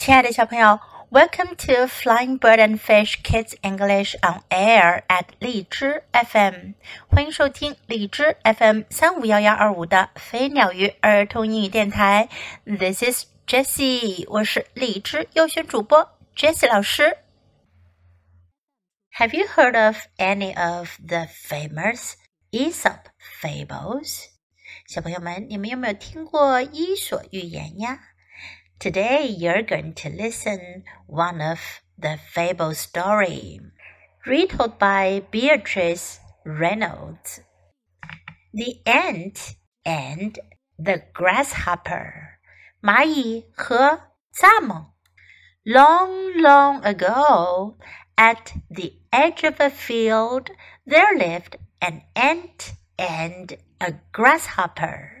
亲爱的小朋友，Welcome to Flying Bird and Fish Kids English on Air at 荔枝 FM，欢迎收听荔枝 FM 三五幺幺二五的飞鸟鱼儿童英语电台。This is Jessie，我是荔枝优选主播 Jessie 老师。Have you heard of any of the famous Aesop fables？小朋友们，你们有没有听过伊索寓言呀 ？Today you're going to listen one of the fable story, retold by Beatrice Reynolds. The ant and the grasshopper. 蚂蚁和蚱蜢. Long, long ago, at the edge of a field, there lived an ant and a grasshopper.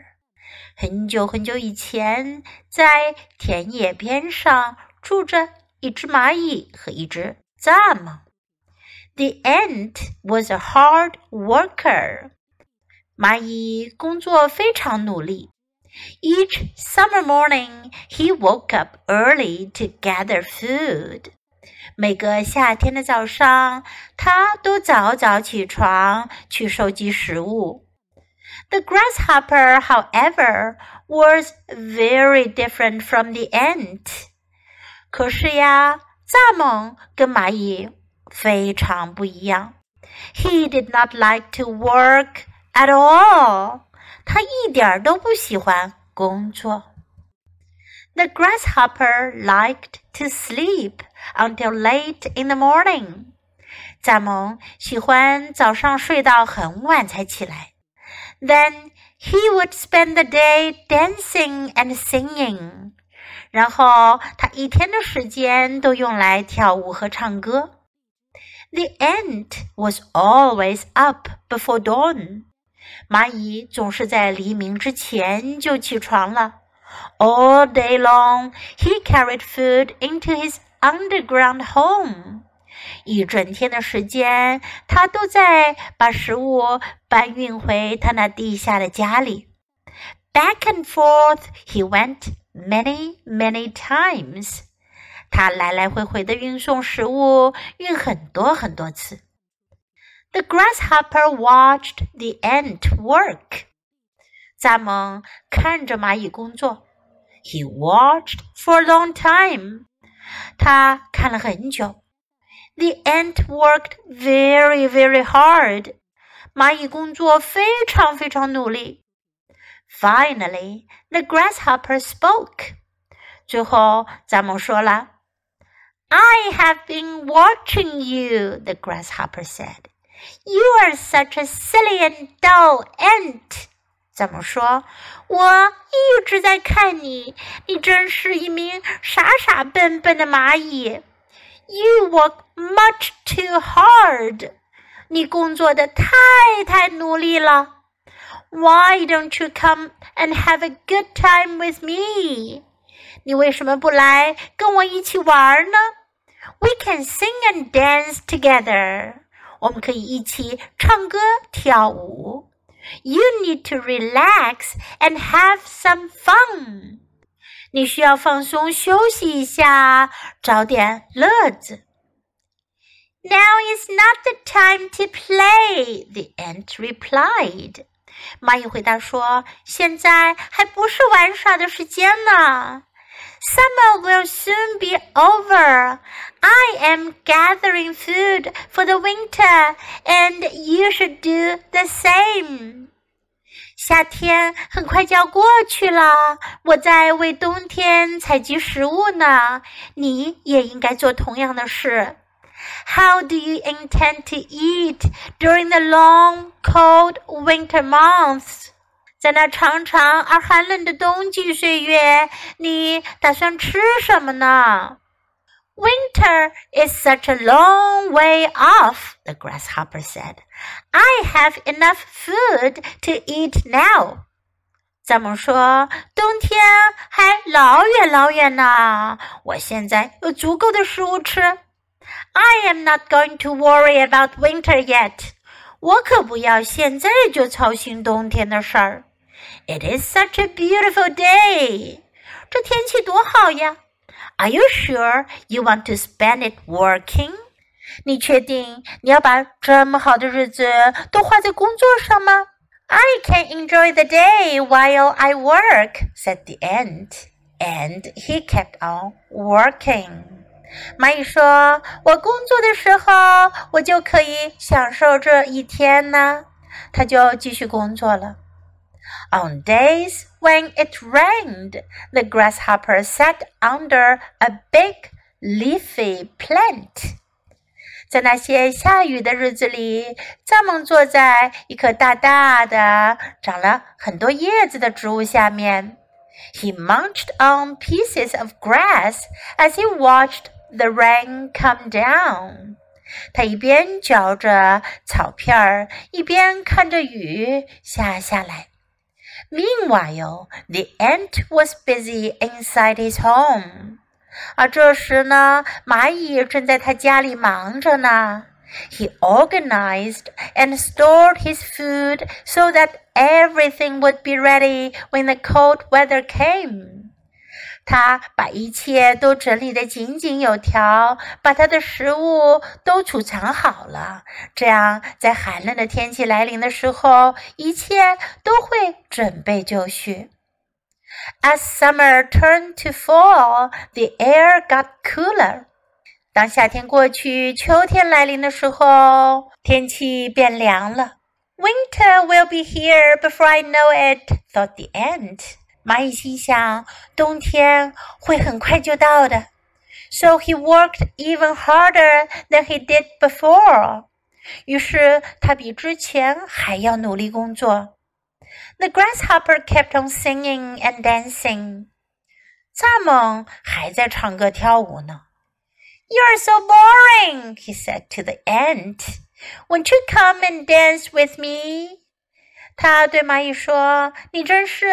很久很久以前，在田野边上住着一只蚂蚁和一只蚱蜢。The ant was a hard worker。蚂蚁工作非常努力。Each summer morning, he woke up early to gather food。每个夏天的早上，他都早早起床去收集食物。The grasshopper, however, was very different from the ant. 可是呀，蚱蜢跟蚂蚁非常不一样。He did not like to work at all. 他一点都不喜欢工作。The grasshopper liked to sleep until late in the morning. 蚱蜢喜欢早上睡到很晚才起来。 then he would spend the day dancing and singing. 然后他一天的时间都用来跳舞和唱歌。The ant was always up before dawn. 蚂蚁总是在黎明之前就起床了。All day long, he carried food into his underground home. 一整天的时间，他都在把食物搬运回他那地下的家里。Back and forth he went many, many times。他来来回回的运送食物，运很多很多次。The grasshopper watched the ant work。蚱蜢看着蚂蚁工作。He watched for a long time。他看了很久。The ant worked very, very hard. 蚂蚁工作非常非常努力。Finally, the grasshopper spoke. 最后，蚱蜢说了：“I have been watching you,” the grasshopper said. “You are such a silly and dull ant.” 蚱蜢说：“我一直在看你，你真是一名傻傻笨笨的蚂蚁。” You work much too hard. 你工作的太太努力了。Why don't you come and have a good time with me? 你为什么不来跟我一起玩呢？We can sing and dance together. 我们可以一起唱歌跳舞。You need to relax and have some fun. 你需要放松休息一下，找点乐子。Now is not the time to play, the ant replied. 蚂蚁回答说：“现在还不是玩耍的时间呢。Summer will soon be over. I am gathering food for the winter, and you should do the same.” 夏天很快就要过去了，我在为冬天采集食物呢。你也应该做同样的事。How do you intend to eat during the long, cold winter months？在那长长而寒冷的冬季岁月，你打算吃什么呢 ？Winter is such a long way off, the grasshopper said. I have enough food to eat now. 蚱蜢说：“冬天还老远老远呢，我现在有足够的食物吃。I am not going to worry about winter yet. 我可不要现在就操心冬天的事儿。It is such a beautiful day. 这天气多好呀！ Are you sure you want to spend it working? 你确定你要把这么好的日子都花在工作上吗？I can enjoy the day while I work, said the ant, and he kept on working. 蚂蚁说：“我工作的时候，我就可以享受这一天呢。”他就继续工作了。 On days when it rained, the grasshopper sat under a big leafy plant. 在那些下雨的日子里，蚱蜢坐在一棵大大的、长了很多叶子的植物下面。He munched on pieces of grass as he watched the rain come down. 他一边嚼着草片儿，一边看着雨下下来。 Meanwhile, the ant was busy inside his home. 而这时呢，蚂蚁正在他家里忙着呢。He organized and stored his food so that everything would be ready when the cold weather came. 他把一切都整理得井井有条，把他的食物都储藏好了，这样在寒冷的天气来临的时候，一切都会准备就绪。As summer turned to fall, the air got cooler. 当夏天过去，秋天来临的时候，天气变凉了。Winter will be here before I know it, thought the ant. 蚂蚁心想，冬天会很快就到的。So he worked even harder than he did before. 于是他比之前还要努力工作。the grasshopper kept on singing and dancing. 蚱蜢还在唱歌跳舞呢。You're so boring, he said to the ant. Won't you come and dance with me? 他对蚂蚁说：“你真是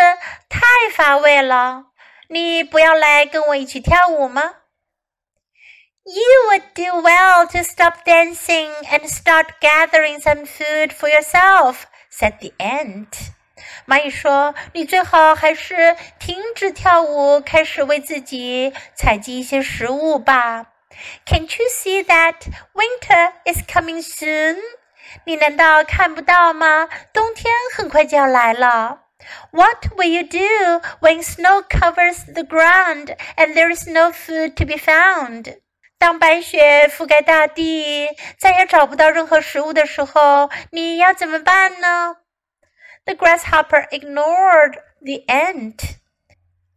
太乏味了，你不要来跟我一起跳舞吗？”You would do well to stop dancing and start gathering some food for yourself, said the ant. 蚂蚁说：“你最好还是停止跳舞，开始为自己采集一些食物吧。”Can't you see that winter is coming soon？你难道看不到吗？冬天很快就要来了。What will you do when snow covers the ground and there is no food to be found？当白雪覆盖大地，再也找不到任何食物的时候，你要怎么办呢？The grasshopper ignored the ant.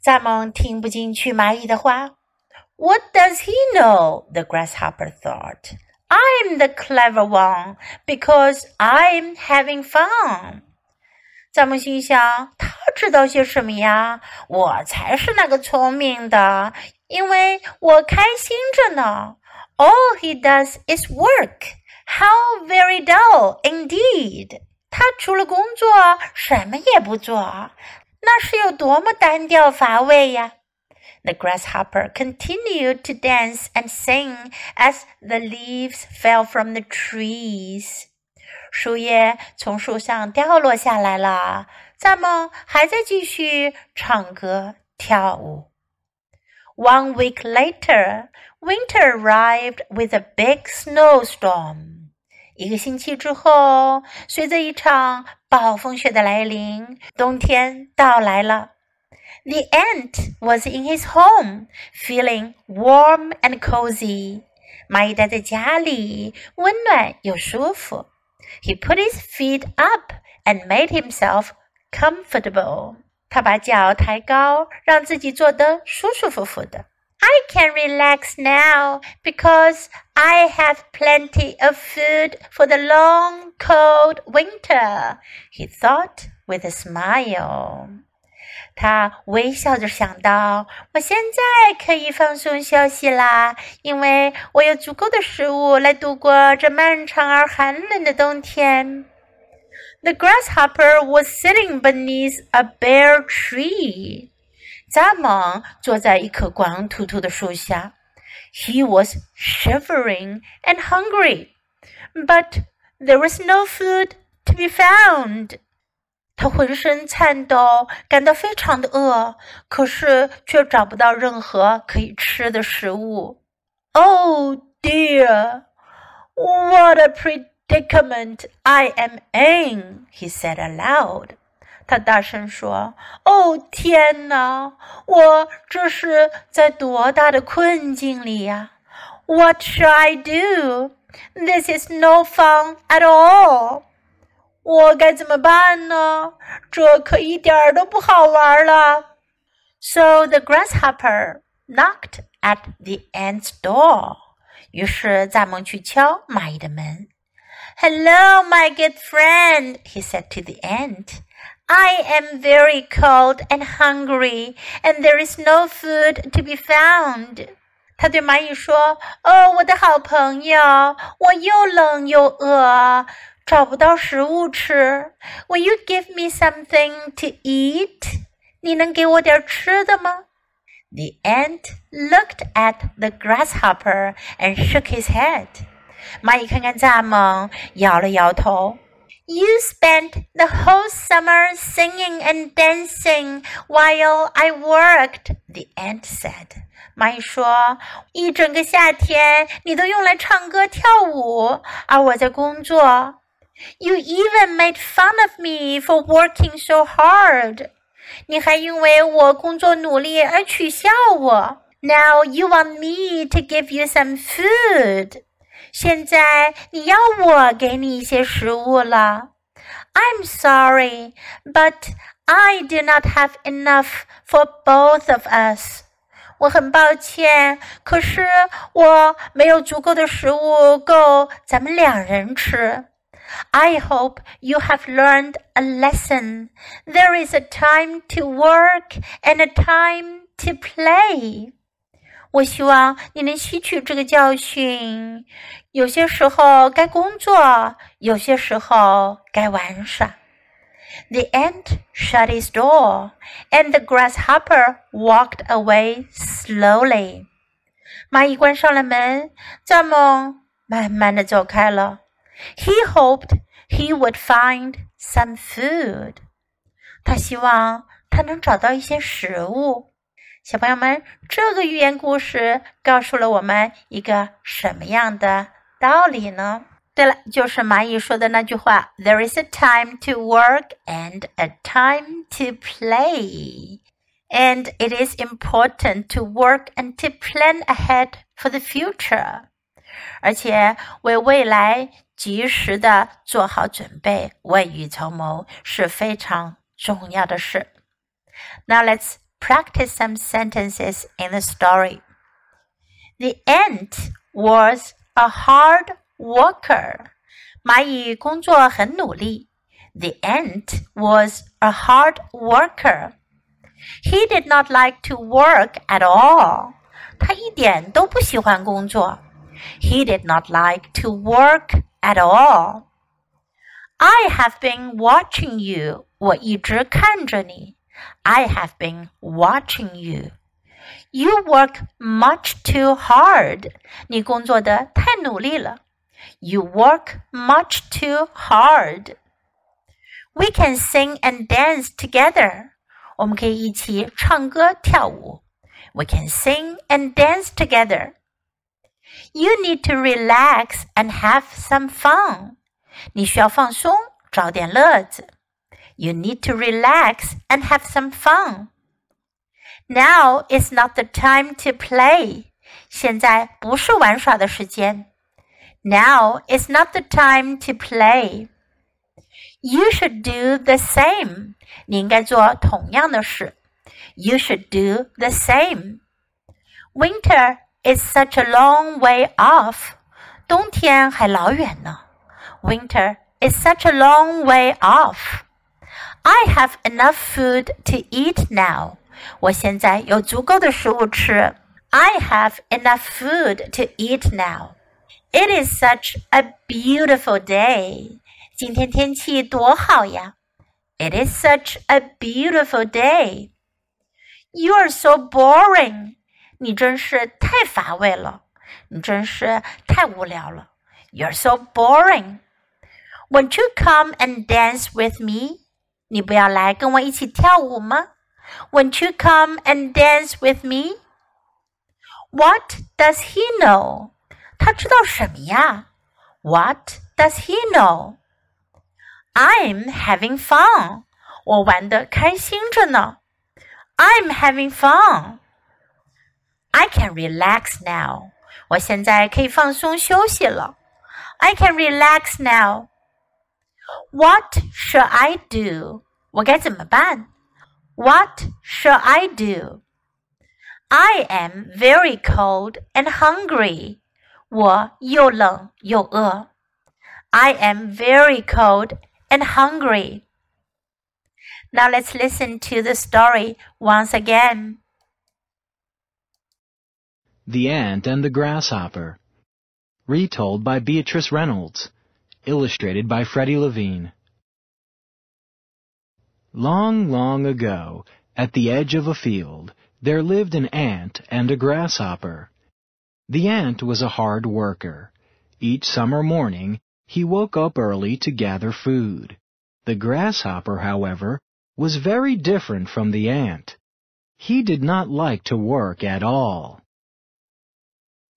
蚱蜢听不进去蚂蚁的话。What does he know? The grasshopper thought. I'm the clever one because I'm having fun. 咱们心想：他知道些什么呀？我才是那个聪明的，因为我开心着呢。All he does is work. How very dull indeed! 他除了工作什么也不做，那是有多么单调乏味呀 ！The grasshopper continued to dance and sing as the leaves fell from the trees. 树叶从树上掉落下来了，蚱蜢还在继续唱歌跳舞。One week later, winter arrived with a big snowstorm. 一个星期之后，随着一场暴风雪的来临，冬天到来了。 The ant was in his home, feeling warm and cozy. 蚂蚁待在家里，温暖又舒服。He put his feet up and made himself comfortable. 他把脚抬高，让自己坐得舒舒服服的。I can relax now because I have plenty of food for the long, cold winter, he thought with a smile. 他微笑着想到：“我现在可以放松休息啦，因为我有足够的食物来度过这漫长而寒冷的冬天。” The grasshopper was sitting beneath a bare tree. 蚱蜢坐在一棵光秃秃的树下。He was shivering and hungry, but there was no food to be found. 他浑身颤抖，感到非常的饿，可是却找不到任何可以吃的食物。Oh dear! What a predicament I am in! He said aloud. 他大声说：“哦，天哪！我这是在多大的困境里呀？What shall I do? This is no fun at all.” 我该怎么办呢？这可一点儿都不好玩了。So the grasshopper knocked at the ant's door. 于是蚱蜢去敲蚂蚁的门。Hello, my good friend, he said to the ant. I am very cold and hungry, and there is no food to be found. 他对蚂蚁说：“哦，我的好朋友，我又冷又饿， 找不到食物吃。Will you give me something to eat？你能给我点吃的吗？”The ant looked at the grasshopper and shook his head. 蚂蚁看看蚱蜢，摇了摇头。You spent the whole summer singing and dancing while I worked, the ant said. 蚂蚁说：“一整个夏天，你都用来唱歌跳舞，而我在工作。” You even made fun of me for working so hard. 你还因为我工作努力而取笑我。Now you want me to give you some food. 现在你要我给你一些食物了。I'm sorry, but I do not have enough for both of us. 我很抱歉，可是我没有足够的食物够咱们两人吃。 I hope you have learned a lesson. There is a time to work and a time to play. 我希望你能吸取这个教训。有些时候该工作，有些时候该玩耍。The ant shut his door, and the grasshopper walked away slowly. 蚂蚁关上了门，蚱蜢慢慢的走开了。 he hoped he would find some food. 他希望他能找到一些食物。小朋友们，这个寓言故事告诉了我们一个什么样的道理呢？对了，就是蚂蚁说的那句话：“There is a time to work and a time to play.” And it is important to work and to plan ahead for the future. 而且为未来及时的做好准备，未雨绸缪是非常重要的事。Now let's practice some sentences in the story. The ant was a hard worker. 蚂蚁工作很努力。The ant was a hard worker. He did not like to work at all. 他一点都不喜欢工作。 He did not like to work at all. I have been watching you. 我一直看着你。I have been watching you. You work much too hard. 你工作的太努力了。You work much too hard. We can sing and dance together. 我们可以一起唱歌跳舞。We can sing and dance together. You need to relax and have some fun. 你需要放松，找点乐子。You need to relax and have some fun. Now is not the time to play. 现在不是玩耍的时间。Now is not the time to play. You should do the same. 你应该做同样的事。You should do the same. Winter it's such a long way off. 冬天还老远呢。Winter is such a long way off. I have enough food to eat now. 我现在有足够的食物吃。I have enough food to eat now. It is such a beautiful day. 今天天气多好呀。It is such a beautiful day. You are so boring. 你真是太乏味了，你真是太无聊了。You're so boring. Won't you come and dance with me? 你不要来跟我一起跳舞吗？Won't you come and dance with me? What does he know? 他知道什么呀？What does he know? I'm having fun. 我玩的开心着呢。I'm having fun. I can relax now. 我现在可以放松休息了。I can relax now. What shall I do? 我该怎么办？What shall I do? I am very cold and hungry. 我又冷又饿。I am very cold and hungry. Now let's listen to the story once again. The Ant and the Grasshopper. Retold by Beatrice Reynolds. Illustrated by Freddie Levine. Long, long ago, at the edge of a field, there lived an ant and a grasshopper. The ant was a hard worker. Each summer morning, he woke up early to gather food. The grasshopper, however, was very different from the ant. He did not like to work at all.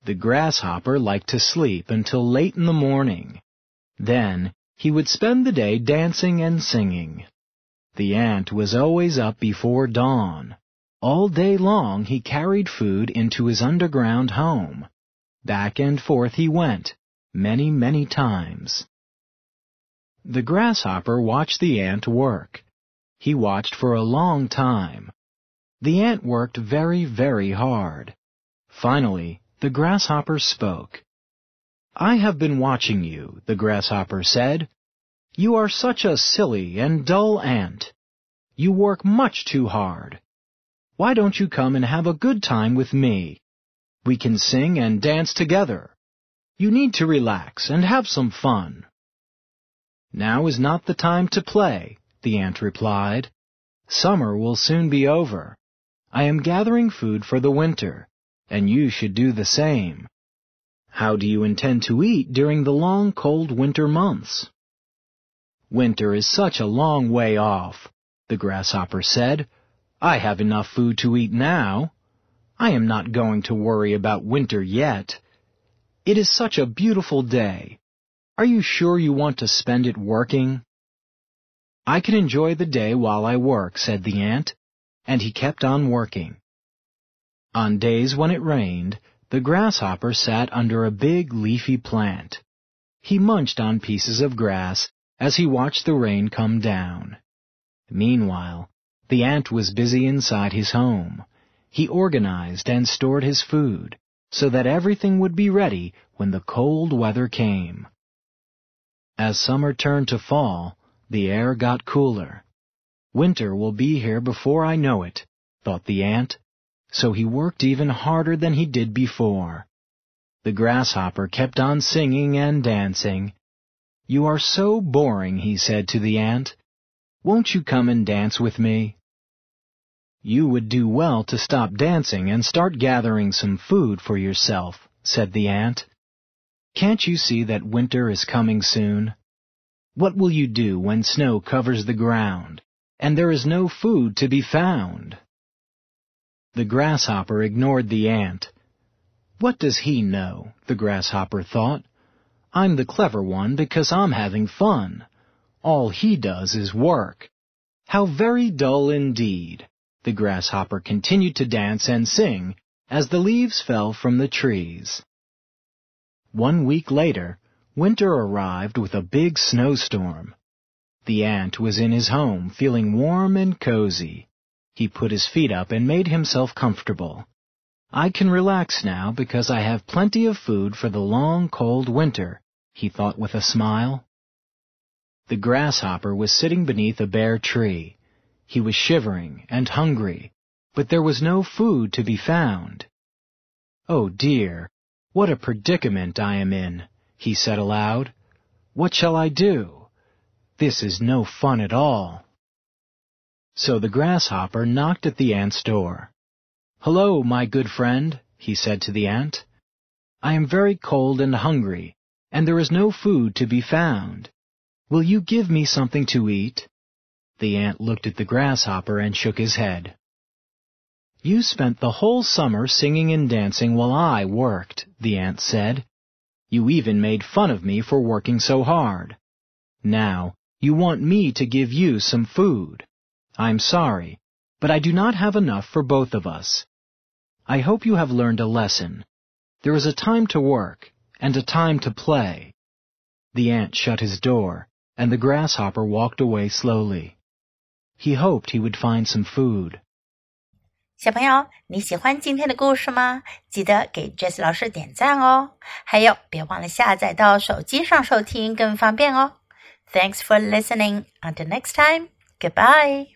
The grasshopper liked to sleep until late in the morning. Then he would spend the day dancing and singing. The ant was always up before dawn. All day long he carried food into his underground home. Back and forth he went, many, many times. The grasshopper watched the ant work. He watched for a long time. The ant worked very, very hard. Finally, the grasshopper spoke. I have been watching you, the grasshopper said. You are such a silly and dull ant. You work much too hard. Why don't you come and have a good time with me? We can sing and dance together. You need to relax and have some fun. Now is not the time to play, the ant replied. Summer will soon be over. I am gathering food for the winter, and you should do the same. How do you intend to eat during the long cold winter months? Winter is such a long way off, the grasshopper said. I have enough food to eat now. I am not going to worry about winter yet. It is such a beautiful day. Are you sure you want to spend it working? I can enjoy the day while I work, said the ant, and he kept on working. On days when it rained, the grasshopper sat under a big leafy plant. He munched on pieces of grass as he watched the rain come down. Meanwhile, the ant was busy inside his home. He organized and stored his food so that everything would be ready when the cold weather came. As summer turned to fall, the air got cooler. Winter will be here before I know it, thought the ant so he worked even harder than he did before. The grasshopper kept on singing and dancing. You are so boring, he said to the ant. Won't you come and dance with me? You would do well to stop dancing and start gathering some food for yourself, said the ant. Can't you see that winter is coming soon? What will you do when snow covers the ground and there is no food to be found? The grasshopper ignored the ant. What does he know? the grasshopper thought. I'm the clever one because I'm having fun. All he does is work. How very dull indeed. The grasshopper continued to dance and sing as the leaves fell from the trees. One week later, winter arrived with a big snowstorm. The ant was in his home feeling warm and cozy. He put his feet up and made himself comfortable. I can relax now because I have plenty of food for the long, cold winter, he thought with a smile. The grasshopper was sitting beneath a bare tree. He was shivering and hungry, but there was no food to be found. Oh dear, what a predicament I am in, he said aloud. What shall I do? This is no fun at all. So the grasshopper knocked at the ant's door. Hello, my good friend, he said to the ant. I am very cold and hungry, and there is no food to be found. Will you give me something to eat? The ant looked at the grasshopper and shook his head. You spent the whole summer singing and dancing while I worked, the ant said. You even made fun of me for working so hard. Now, you want me to give you some food. I'm sorry, but I do not have enough for both of us. I hope you have learned a lesson. There is a time to work and a time to play. The ant shut his door, and the grasshopper walked away slowly. He hoped he would find some food. 小朋友，你喜欢今天的故事吗？记得给 Jess 老师点赞哦！还有，别忘了下载到手机上收听，更方便哦。Thanks for listening. Until next time. Goodbye.